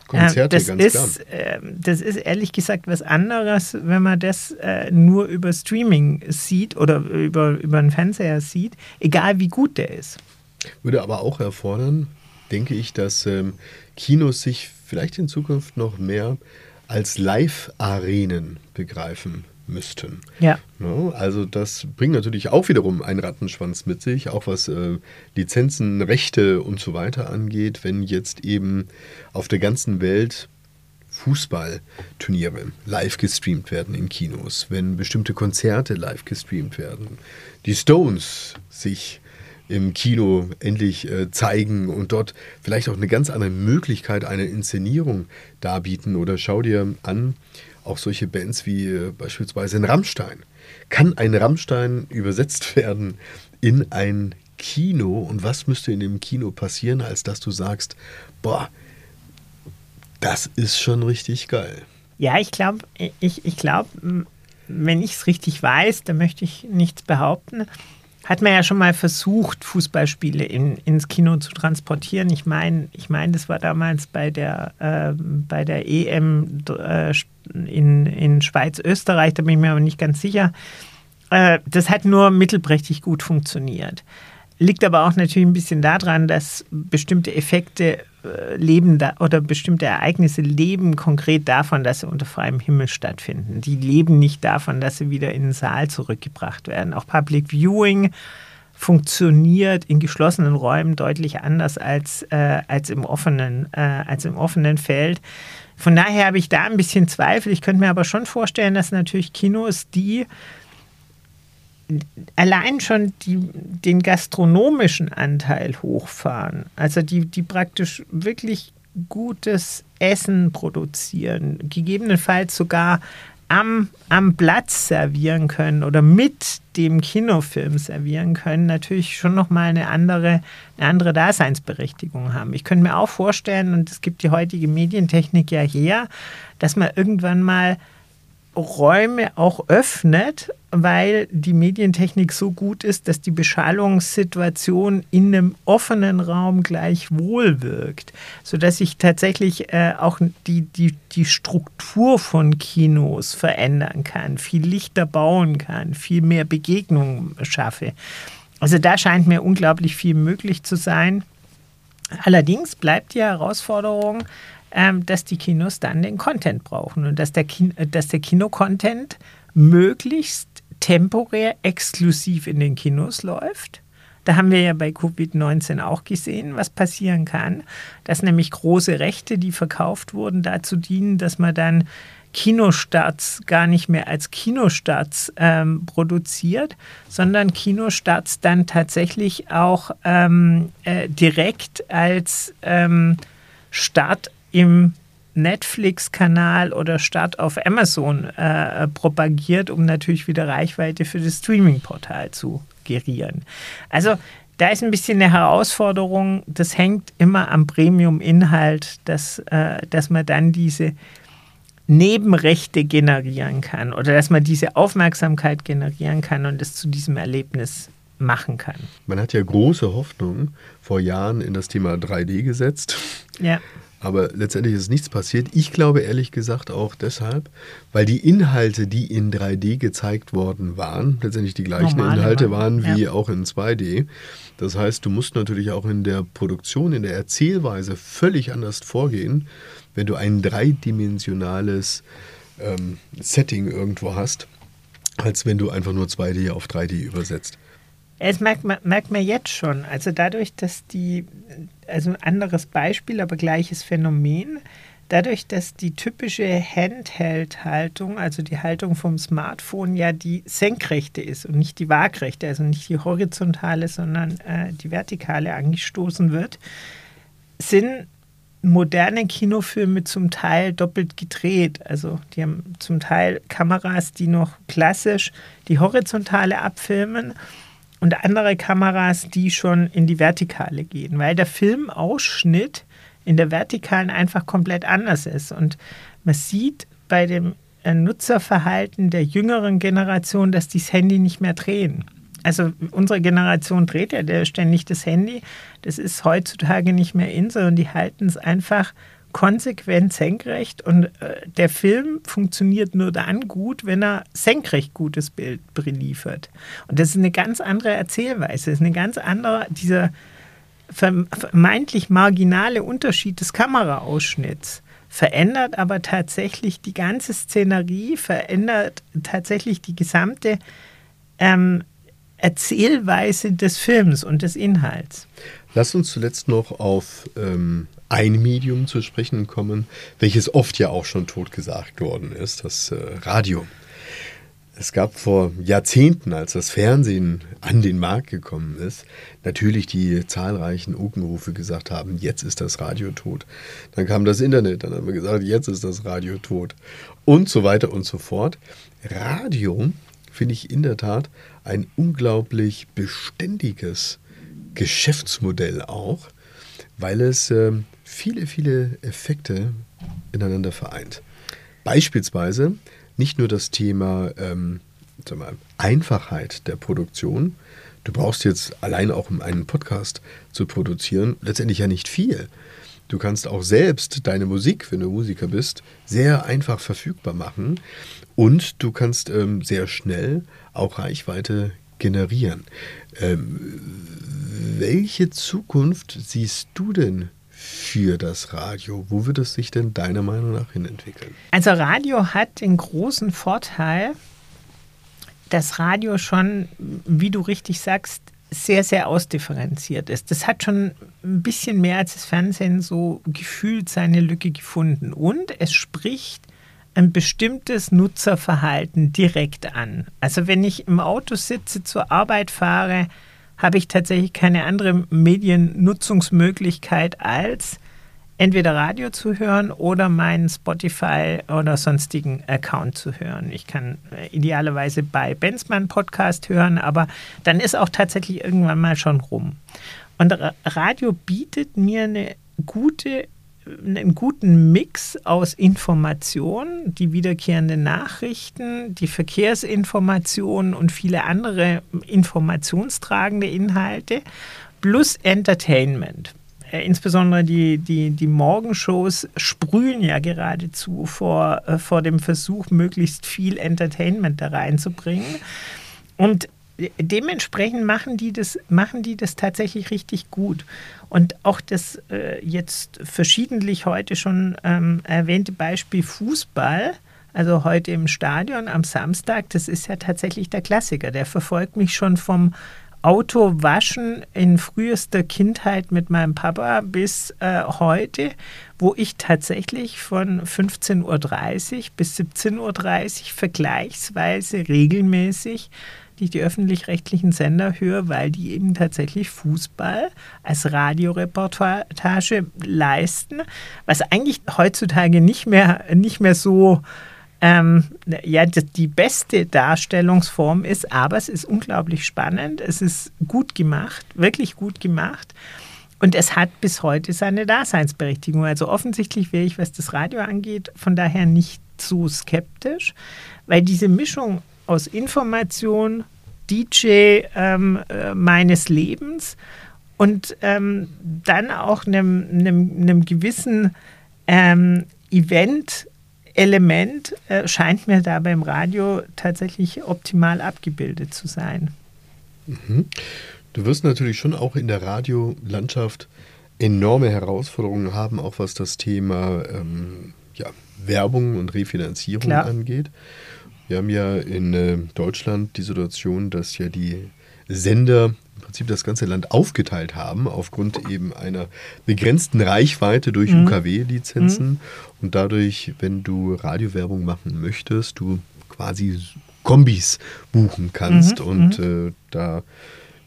Konzerte, das ganz ist, äh, das ist ehrlich gesagt was anderes, wenn man das äh, nur über Streaming sieht oder über, über einen Fernseher sieht, egal wie gut der ist. Würde aber auch erfordern, denke ich, dass ähm, Kinos sich vielleicht in Zukunft noch mehr als Live-Arenen begreifen müssten. Ja. Ne? Also das bringt natürlich auch wiederum einen Rattenschwanz mit sich, auch was äh, Lizenzen, Rechte und so weiter angeht, wenn jetzt eben auf der ganzen Welt Fußballturniere live gestreamt werden in Kinos, wenn bestimmte Konzerte live gestreamt werden, die Stones sich im Kino endlich äh, zeigen und dort vielleicht auch eine ganz andere Möglichkeit einer Inszenierung darbieten. Oder schau dir an, auch solche Bands wie äh, beispielsweise ein Rammstein. Kann ein Rammstein übersetzt werden in ein Kino? Und was müsste in dem Kino passieren, als dass du sagst, boah, das ist schon richtig geil. Ja, ich glaube, ich, ich glaube, wenn ich es richtig weiß, dann möchte ich nichts behaupten hat man ja schon mal versucht, Fußballspiele in, ins Kino zu transportieren. Ich meine, ich mein, das war damals bei der, äh, bei der EM äh, in, in Schweiz-Österreich, da bin ich mir aber nicht ganz sicher. Äh, das hat nur mittelprächtig gut funktioniert. Liegt aber auch natürlich ein bisschen daran, dass bestimmte Effekte leben da, oder bestimmte Ereignisse leben konkret davon, dass sie unter freiem Himmel stattfinden. Die leben nicht davon, dass sie wieder in den Saal zurückgebracht werden. Auch Public Viewing funktioniert in geschlossenen Räumen deutlich anders als, äh, als, im offenen, äh, als im offenen Feld. Von daher habe ich da ein bisschen Zweifel. Ich könnte mir aber schon vorstellen, dass natürlich Kinos, die allein schon die, den gastronomischen Anteil hochfahren, also die, die praktisch wirklich gutes Essen produzieren, gegebenenfalls sogar am, am Platz servieren können oder mit dem Kinofilm servieren können, natürlich schon nochmal eine andere, eine andere Daseinsberechtigung haben. Ich könnte mir auch vorstellen, und es gibt die heutige Medientechnik ja her, dass man irgendwann mal Räume auch öffnet, weil die Medientechnik so gut ist, dass die Beschallungssituation in einem offenen Raum gleichwohl wirkt, sodass sich tatsächlich äh, auch die, die, die Struktur von Kinos verändern kann, viel Lichter bauen kann, viel mehr Begegnungen schaffe. Also da scheint mir unglaublich viel möglich zu sein. Allerdings bleibt die Herausforderung, ähm, dass die Kinos dann den Content brauchen und dass der, Kin dass der Kinocontent möglichst temporär exklusiv in den Kinos läuft. Da haben wir ja bei Covid-19 auch gesehen, was passieren kann, dass nämlich große Rechte, die verkauft wurden, dazu dienen, dass man dann Kinostarts gar nicht mehr als Kinostarts ähm, produziert, sondern Kinostarts dann tatsächlich auch ähm, äh, direkt als ähm, Start im Netflix-Kanal oder Start auf Amazon äh, propagiert, um natürlich wieder Reichweite für das Streaming-Portal zu gerieren. Also da ist ein bisschen eine Herausforderung. Das hängt immer am Premium-Inhalt, dass, äh, dass man dann diese Nebenrechte generieren kann oder dass man diese Aufmerksamkeit generieren kann und es zu diesem Erlebnis machen kann. Man hat ja große Hoffnung vor Jahren in das Thema 3D gesetzt. Ja. Aber letztendlich ist nichts passiert. Ich glaube ehrlich gesagt auch deshalb, weil die Inhalte, die in 3D gezeigt worden waren, letztendlich die gleichen Normale Inhalte waren wie ja. auch in 2D. Das heißt, du musst natürlich auch in der Produktion, in der Erzählweise völlig anders vorgehen, wenn du ein dreidimensionales ähm, Setting irgendwo hast, als wenn du einfach nur 2D auf 3D übersetzt. Es merkt man, merkt man jetzt schon. Also dadurch, dass die, also ein anderes Beispiel, aber gleiches Phänomen, dadurch, dass die typische Handheld-Haltung, also die Haltung vom Smartphone ja die senkrechte ist und nicht die waagrechte, also nicht die horizontale, sondern äh, die vertikale angestoßen wird, sind moderne Kinofilme zum Teil doppelt gedreht. Also die haben zum Teil Kameras, die noch klassisch die horizontale abfilmen und andere Kameras, die schon in die Vertikale gehen, weil der Filmausschnitt in der Vertikalen einfach komplett anders ist. Und man sieht bei dem äh, Nutzerverhalten der jüngeren Generation, dass die das Handy nicht mehr drehen. Also unsere Generation dreht ja ständig das Handy. Das ist heutzutage nicht mehr in, sondern die halten es einfach konsequent senkrecht und äh, der Film funktioniert nur dann gut, wenn er senkrecht gutes Bild liefert. Und das ist eine ganz andere Erzählweise, das ist eine ganz andere, dieser vermeintlich marginale Unterschied des Kameraausschnitts verändert aber tatsächlich die ganze Szenerie, verändert tatsächlich die gesamte ähm, Erzählweise des Films und des Inhalts. Lass uns zuletzt noch auf ähm, ein Medium zu sprechen kommen, welches oft ja auch schon totgesagt worden ist, das äh, Radio. Es gab vor Jahrzehnten, als das Fernsehen an den Markt gekommen ist, natürlich die zahlreichen Unkenrufe gesagt haben, jetzt ist das Radio tot. Dann kam das Internet, dann haben wir gesagt, jetzt ist das Radio tot. Und so weiter und so fort. Radio finde ich in der Tat ein unglaublich beständiges Geschäftsmodell auch, weil es äh, viele, viele Effekte ineinander vereint. Beispielsweise nicht nur das Thema ähm, mal, Einfachheit der Produktion. Du brauchst jetzt allein auch, um einen Podcast zu produzieren, letztendlich ja nicht viel. Du kannst auch selbst deine Musik, wenn du Musiker bist, sehr einfach verfügbar machen und du kannst ähm, sehr schnell auch Reichweite generieren. Ähm, welche Zukunft siehst du denn für das Radio? Wo wird es sich denn deiner Meinung nach hin entwickeln? Also Radio hat den großen Vorteil, dass Radio schon, wie du richtig sagst, sehr, sehr ausdifferenziert ist. Das hat schon ein bisschen mehr als das Fernsehen so gefühlt seine Lücke gefunden. Und es spricht ein bestimmtes Nutzerverhalten direkt an. Also wenn ich im Auto sitze, zur Arbeit fahre, habe ich tatsächlich keine andere Mediennutzungsmöglichkeit als entweder Radio zu hören oder meinen Spotify oder sonstigen Account zu hören. Ich kann äh, idealerweise bei Benzmann Podcast hören, aber dann ist auch tatsächlich irgendwann mal schon rum. Und Radio bietet mir eine gute einen guten Mix aus Informationen, die wiederkehrenden Nachrichten, die Verkehrsinformationen und viele andere informationstragende Inhalte plus Entertainment. Äh, insbesondere die, die, die Morgenshows sprühen ja geradezu vor, äh, vor dem Versuch, möglichst viel Entertainment da reinzubringen. Und dementsprechend machen die das, machen die das tatsächlich richtig gut. Und auch das äh, jetzt verschiedentlich heute schon ähm, erwähnte Beispiel Fußball, also heute im Stadion am Samstag, das ist ja tatsächlich der Klassiker. Der verfolgt mich schon vom Autowaschen in frühester Kindheit mit meinem Papa bis äh, heute, wo ich tatsächlich von 15.30 Uhr bis 17.30 Uhr vergleichsweise regelmäßig die die öffentlich-rechtlichen Sender höre, weil die eben tatsächlich Fußball als Radioreportage leisten, was eigentlich heutzutage nicht mehr, nicht mehr so ähm, ja, die beste Darstellungsform ist, aber es ist unglaublich spannend, es ist gut gemacht, wirklich gut gemacht. Und es hat bis heute seine Daseinsberechtigung. Also offensichtlich wäre ich, was das Radio angeht, von daher nicht so skeptisch, weil diese Mischung aus Information, DJ ähm, äh, meines Lebens und ähm, dann auch einem, einem, einem gewissen ähm, Event-Element äh, scheint mir da beim Radio tatsächlich optimal abgebildet zu sein. Mhm. Du wirst natürlich schon auch in der Radiolandschaft enorme Herausforderungen haben, auch was das Thema ähm, ja, Werbung und Refinanzierung Klar. angeht. Wir haben ja in äh, Deutschland die Situation, dass ja die Sender im Prinzip das ganze Land aufgeteilt haben, aufgrund eben einer begrenzten Reichweite durch mhm. UKW-Lizenzen. Mhm. Und dadurch, wenn du Radiowerbung machen möchtest, du quasi Kombis buchen kannst mhm. und mhm. äh, da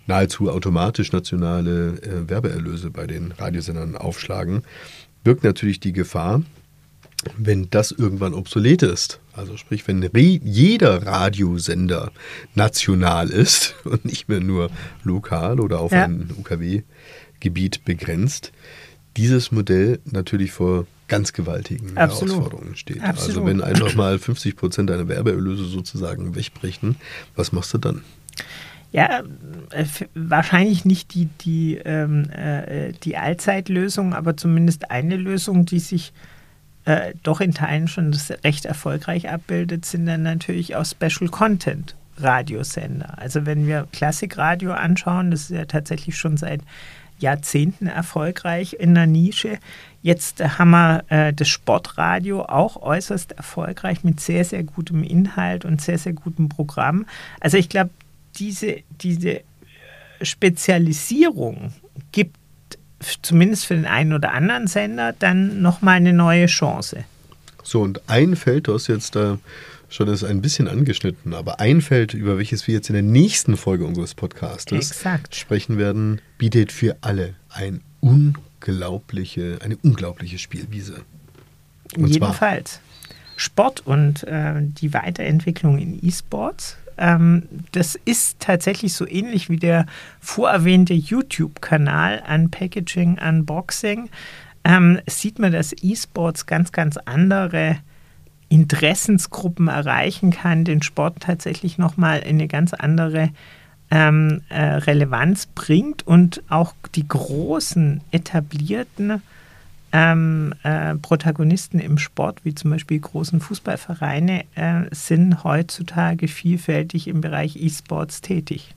nahezu automatisch nationale äh, Werbeerlöse bei den Radiosendern aufschlagen, birgt natürlich die Gefahr, wenn das irgendwann obsolet ist, also sprich, wenn jeder Radiosender national ist und nicht mehr nur lokal oder auf ja. ein UKW-Gebiet begrenzt, dieses Modell natürlich vor ganz gewaltigen Absolut. Herausforderungen steht. Also Absolut. Also wenn einfach mal 50 Prozent deiner Werbeerlöse sozusagen wegbrechen, was machst du dann? Ja, äh, wahrscheinlich nicht die, die, ähm, äh, die Allzeitlösung, aber zumindest eine Lösung, die sich äh, doch in Teilen schon recht erfolgreich abbildet, sind dann natürlich auch Special Content Radiosender. Also wenn wir Klassikradio anschauen, das ist ja tatsächlich schon seit Jahrzehnten erfolgreich in der Nische. Jetzt haben wir äh, das Sportradio auch äußerst erfolgreich mit sehr, sehr gutem Inhalt und sehr, sehr gutem Programm. Also ich glaube, diese, diese Spezialisierung gibt zumindest für den einen oder anderen Sender dann nochmal eine neue Chance. So, und ein Feld, du hast jetzt da schon das ein bisschen angeschnitten, aber ein Feld, über welches wir jetzt in der nächsten Folge unseres Podcasts sprechen werden, bietet für alle ein unglaubliche, eine unglaubliche Spielwiese. Und Jedenfalls. Sport und äh, die Weiterentwicklung in E-Sports. Ähm, das ist tatsächlich so ähnlich wie der vorerwähnte YouTube-Kanal Unpackaging Unboxing. Ähm, sieht man, dass E-Sports ganz, ganz andere Interessensgruppen erreichen kann, den Sport tatsächlich nochmal in eine ganz andere ähm, äh, Relevanz bringt und auch die großen etablierten ähm, äh, Protagonisten im Sport, wie zum Beispiel großen Fußballvereine, äh, sind heutzutage vielfältig im Bereich E-Sports tätig.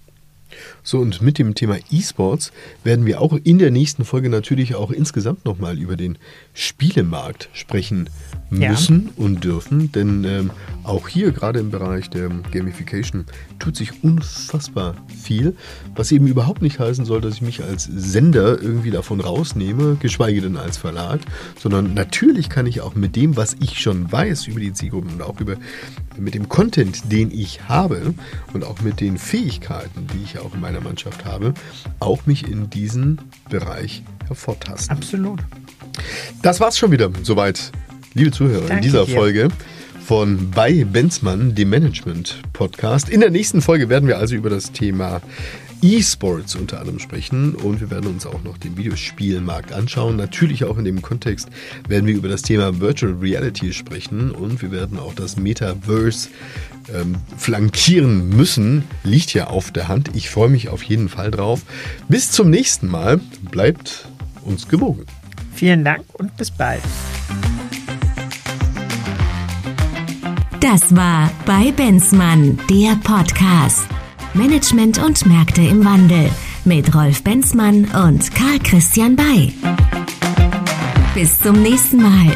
So, und mit dem Thema E-Sports werden wir auch in der nächsten Folge natürlich auch insgesamt nochmal über den Spielemarkt sprechen müssen ja. und dürfen, denn ähm, auch hier gerade im Bereich der Gamification tut sich unfassbar viel, was eben überhaupt nicht heißen soll, dass ich mich als Sender irgendwie davon rausnehme, geschweige denn als Verlag, sondern natürlich kann ich auch mit dem, was ich schon weiß über die Zielgruppen und auch über mit dem Content, den ich habe und auch mit den Fähigkeiten, die ich auch in meiner Mannschaft habe, auch mich in diesen Bereich hervortasten. Absolut. Das war's schon wieder soweit liebe Zuhörer, Danke in dieser dir. Folge von bei Benzmann, dem Management-Podcast. In der nächsten Folge werden wir also über das Thema E-Sports unter anderem sprechen und wir werden uns auch noch den Videospielmarkt anschauen. Natürlich auch in dem Kontext werden wir über das Thema Virtual Reality sprechen und wir werden auch das Metaverse ähm, flankieren müssen. Liegt ja auf der Hand. Ich freue mich auf jeden Fall drauf. Bis zum nächsten Mal. Bleibt uns gewogen. Vielen Dank und bis bald. Das war bei Benzmann, der Podcast. Management und Märkte im Wandel mit Rolf Benzmann und Karl Christian Bay. Bis zum nächsten Mal.